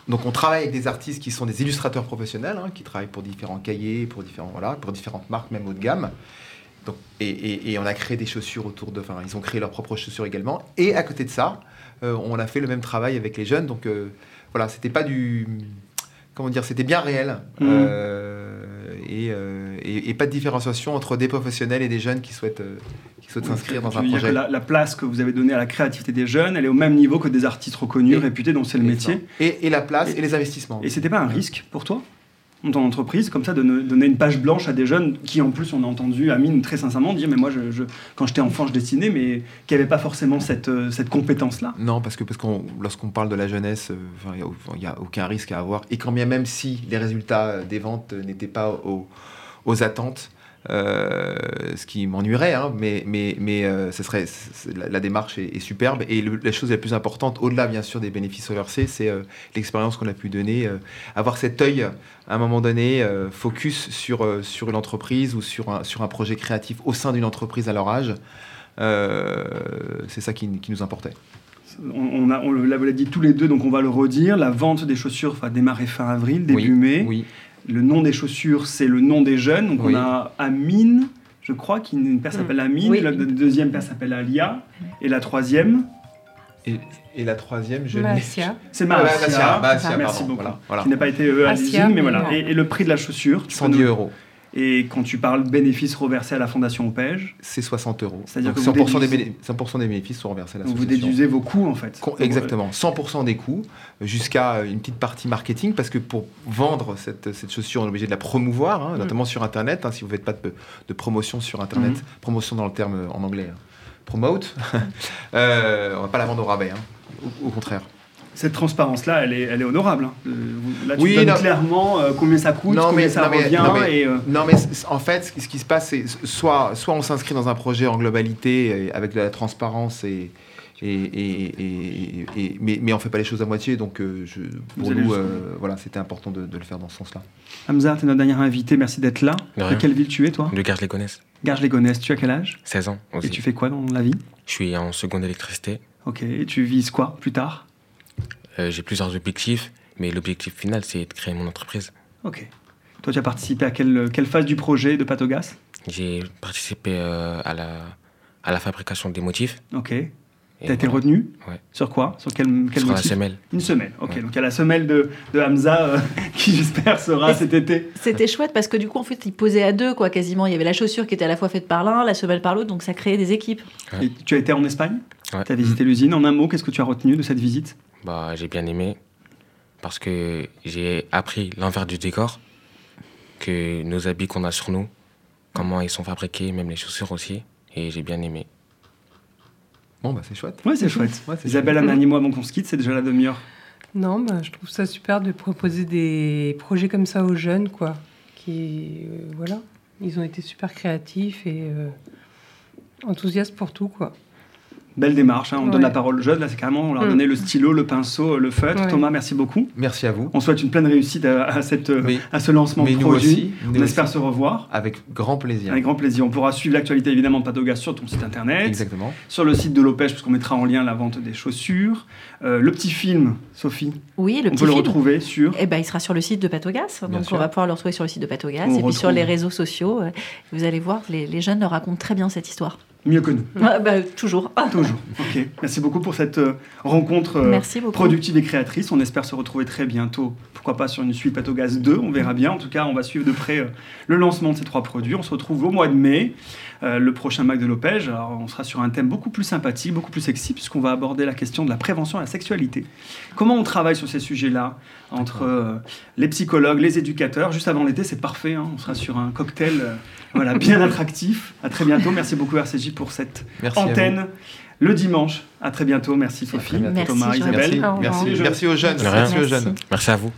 [SPEAKER 5] Donc on travaille avec des artistes qui sont des illustrateurs professionnels, hein, qui travaillent pour différents cahiers, pour différents voilà, pour différentes marques même haut de gamme. Donc, et, et- et on a créé des chaussures autour de. Enfin, ils ont créé leurs propres chaussures également. Et à côté de ça, euh, on a fait le même travail avec les jeunes. Donc euh, voilà, c'était pas du. Comment dire C'était bien réel.
[SPEAKER 2] Mhm.
[SPEAKER 5] Euh, et, et- et pas de différenciation entre des professionnels et des jeunes qui souhaitent, euh, qui souhaitent s'inscrire dans un
[SPEAKER 2] dire
[SPEAKER 5] projet.
[SPEAKER 2] que la, la place que vous avez donnée à la créativité des jeunes, elle est au même niveau que des artistes reconnus,
[SPEAKER 5] Et-
[SPEAKER 2] réputés, dont c'est le métier.
[SPEAKER 5] Et, et la place
[SPEAKER 2] Et-
[SPEAKER 5] et, les investissements.
[SPEAKER 2] Et c'était pas un risque pour toi? Ton entreprise, comme ça, de ne- donner une page blanche à des jeunes qui, en plus, on a entendu Amine très sincèrement dire Mais moi, quand j'étais enfant, je dessinais, mais qui n'avaient pas forcément cette, euh, cette compétence-là.
[SPEAKER 5] Non, parce que parce qu'on lorsqu'on parle de la jeunesse, euh, il n'y a, aucun risque à avoir. Et quand bien même si les résultats euh, des ventes n'étaient pas au- aux attentes, ce qui m'ennuierait, hein, mais, mais, mais euh, ce serait, la, la démarche est, est superbe. Et le- la chose la plus importante, au-delà bien sûr des bénéfices reversés, c'est euh, l'expérience qu'on a pu donner. euh, avoir cet œil, à un moment donné, euh, focus sur, euh, sur une entreprise ou sur un, sur un projet créatif au sein d'une entreprise à leur âge. euh, c'est ça qui, qui nous importait.
[SPEAKER 2] On, on a, on l'a dit tous les deux, donc on va le redire. La vente des chaussures va démarrer fin avril, début
[SPEAKER 5] oui,
[SPEAKER 2] mai.
[SPEAKER 5] Oui.
[SPEAKER 2] Le nom des chaussures, c'est le nom des jeunes. Donc
[SPEAKER 5] Oui.
[SPEAKER 2] on a Amine, je crois, qui une paire s'appelle Amine,
[SPEAKER 4] Oui.
[SPEAKER 2] la deuxième paire s'appelle Alia, et la troisième,
[SPEAKER 5] Et, et la troisième, je
[SPEAKER 2] c'est
[SPEAKER 5] Ah,
[SPEAKER 2] Masia, Merci
[SPEAKER 5] pardon,
[SPEAKER 2] beaucoup.
[SPEAKER 5] voilà, voilà.
[SPEAKER 2] Qui n'a pas été euh, à
[SPEAKER 3] Asia,
[SPEAKER 2] l'usine, mais voilà. Et, et le prix de la chaussure, tu peux
[SPEAKER 5] 110
[SPEAKER 2] nous-
[SPEAKER 5] euros.
[SPEAKER 2] Et quand tu parles bénéfices reversés à la Fondation Opège,
[SPEAKER 5] C'est 60 euros.
[SPEAKER 2] C'est-à-dire que vous
[SPEAKER 5] 100%, des
[SPEAKER 2] déduisez-
[SPEAKER 5] béné- 100% des bénéfices sont reversés à
[SPEAKER 2] vous
[SPEAKER 5] l'association.
[SPEAKER 2] déduisez vos coûts en fait.
[SPEAKER 5] Exactement, 100% des coûts, jusqu'à une petite partie marketing, parce que pour vendre cette, cette chaussure, on est obligé de la promouvoir, hein,
[SPEAKER 3] Mm.
[SPEAKER 5] notamment sur Internet. hein, si vous ne faites pas de, de promotion sur Internet,
[SPEAKER 2] Mhm.
[SPEAKER 5] promotion dans le terme en anglais, hein, promote, euh, on ne va pas la vendre au rabais, au, au contraire.
[SPEAKER 2] Cette transparence-là, elle est, elle est honorable. hein. Euh, vous- Là, tu
[SPEAKER 5] Oui,
[SPEAKER 2] donnes
[SPEAKER 5] non.
[SPEAKER 2] clairement euh, combien ça coûte,
[SPEAKER 5] Non,
[SPEAKER 2] combien
[SPEAKER 5] mais-
[SPEAKER 2] ça
[SPEAKER 5] non, mais-
[SPEAKER 2] revient.
[SPEAKER 5] non, mais-
[SPEAKER 2] et, euh,
[SPEAKER 5] Non, mais c- en fait, ce qui- ce qui se passe, c'est soit, soit on s'inscrit dans un projet en globalité avec de la transparence et, Et, et, et, mais, mais on fait pas les choses à moitié, donc euh, je, pour nous, euh, voilà, c'était important de, de le faire dans ce sens-là.
[SPEAKER 2] Hamza, tu es notre dernier invité, merci d'être là.
[SPEAKER 8] De
[SPEAKER 2] quelle ville tu es, toi?
[SPEAKER 8] De Garges les connaissent.
[SPEAKER 2] Garges-les-Gonesse, tu as quel âge?
[SPEAKER 8] 16 ans aussi.
[SPEAKER 2] Et tu fais quoi dans la vie?
[SPEAKER 8] Je suis en seconde électricité.
[SPEAKER 2] Ok, et tu vises quoi plus tard?
[SPEAKER 8] Euh, J'ai plusieurs objectifs, mais l'objectif final, c'est de créer mon entreprise.
[SPEAKER 2] Ok. Toi, tu as participé à quelle, quelle phase du projet de Patogas?
[SPEAKER 8] J'ai participé euh, à, la, à la fabrication des motifs.
[SPEAKER 2] Ok.
[SPEAKER 8] et
[SPEAKER 2] Tu as été
[SPEAKER 8] voilà.
[SPEAKER 2] retenu?
[SPEAKER 8] Ouais.
[SPEAKER 2] Sur quoi? Sur quel, quel
[SPEAKER 8] Sur la
[SPEAKER 2] motif?
[SPEAKER 8] semelle.
[SPEAKER 2] Une semelle, ok.
[SPEAKER 8] Ouais.
[SPEAKER 2] Donc il y a la semelle de, de Hamza euh, qui, j'espère, sera
[SPEAKER 4] Et
[SPEAKER 2] cet été.
[SPEAKER 4] C'était chouette parce que du coup, en fait, ils posaient à deux, quoi, quasiment. Il y avait la chaussure qui était à la fois faite par l'un, la semelle par l'autre, donc ça créait des équipes.
[SPEAKER 8] Ouais.
[SPEAKER 2] Et tu as été en Espagne?
[SPEAKER 8] Ouais.
[SPEAKER 2] Tu as visité l'usine. En un mot, qu'est-ce que tu as retenu de cette visite?
[SPEAKER 8] Bah, j'ai bien aimé parce que j'ai appris l'envers du décor, que nos habits qu'on a sur nous, comment ils sont fabriqués, même les chaussures aussi, et j'ai bien aimé.
[SPEAKER 5] Bon, bah c'est chouette.
[SPEAKER 2] Ouais, c'est chouette.
[SPEAKER 5] Ouais, c'est
[SPEAKER 2] Isabelle, Anani, moi, avant qu'on se quitte, c'est déjà la demi-heure.
[SPEAKER 3] Non, bah, je trouve ça super de proposer des projets comme ça aux jeunes, quoi. Qui, euh, voilà, ils ont été super créatifs et euh, enthousiastes pour tout, quoi.
[SPEAKER 2] Belle démarche, hein. on
[SPEAKER 3] Ouais.
[SPEAKER 2] donne la parole aux jeunes. Là, c'est carrément, on leur a
[SPEAKER 3] Mm.
[SPEAKER 2] donné le stylo, le pinceau, le feutre.
[SPEAKER 3] Ouais.
[SPEAKER 2] Thomas, merci beaucoup.
[SPEAKER 5] Merci à vous.
[SPEAKER 2] On souhaite une pleine réussite à, à cette, euh,
[SPEAKER 5] Mais,
[SPEAKER 2] à ce lancement
[SPEAKER 5] mais
[SPEAKER 2] de
[SPEAKER 5] nous
[SPEAKER 2] produit.
[SPEAKER 5] aussi, nous
[SPEAKER 2] on espère
[SPEAKER 5] aussi.
[SPEAKER 2] se revoir.
[SPEAKER 5] avec grand plaisir.
[SPEAKER 2] Avec grand plaisir. On pourra suivre l'actualité évidemment de Patogas sur ton site internet,
[SPEAKER 5] Exactement.
[SPEAKER 2] sur le site de l'Opège, puisqu'on mettra en lien la vente des chaussures. Euh, le petit film, Sophie,
[SPEAKER 4] Oui, le
[SPEAKER 2] on
[SPEAKER 4] petit
[SPEAKER 2] peut le
[SPEAKER 4] film.
[SPEAKER 2] retrouver sur.
[SPEAKER 4] Eh ben, il sera sur le site de Patogas, donc
[SPEAKER 5] sûr.
[SPEAKER 4] on va pouvoir le retrouver sur le site de Patogas
[SPEAKER 2] On
[SPEAKER 4] et puis sur les réseaux sociaux. euh, Vous allez voir, les, les jeunes leur racontent très bien cette histoire.
[SPEAKER 2] Mieux que nous.
[SPEAKER 4] Ah, bah, toujours.
[SPEAKER 2] Toujours. Ok. Merci beaucoup pour cette euh, rencontre euh,
[SPEAKER 4] Merci
[SPEAKER 2] productive et créatrice. On espère se retrouver très bientôt. Pourquoi pas sur une suite Patogas 2 On verra bien. En tout cas, on va suivre de près euh, le lancement de ces trois produits. On se retrouve au mois de mai. euh, le prochain Mac de Lopège. Alors, on sera sur un thème beaucoup plus sympathique, beaucoup plus sexy, puisqu'on va aborder la question de la prévention à la sexualité. Comment on travaille sur ces sujets-là entre euh, les psychologues, les éducateurs? Juste avant l'été, c'est parfait. hein. On sera sur un cocktail euh, voilà, bien attractif. À très bientôt. Merci beaucoup RCJ pour cette
[SPEAKER 5] Merci
[SPEAKER 2] antenne le dimanche. À très bientôt. Merci Sophie, Thomas. Isabelle.
[SPEAKER 5] Merci, merci, merci aux. Merci jeunes.
[SPEAKER 8] Merci à vous.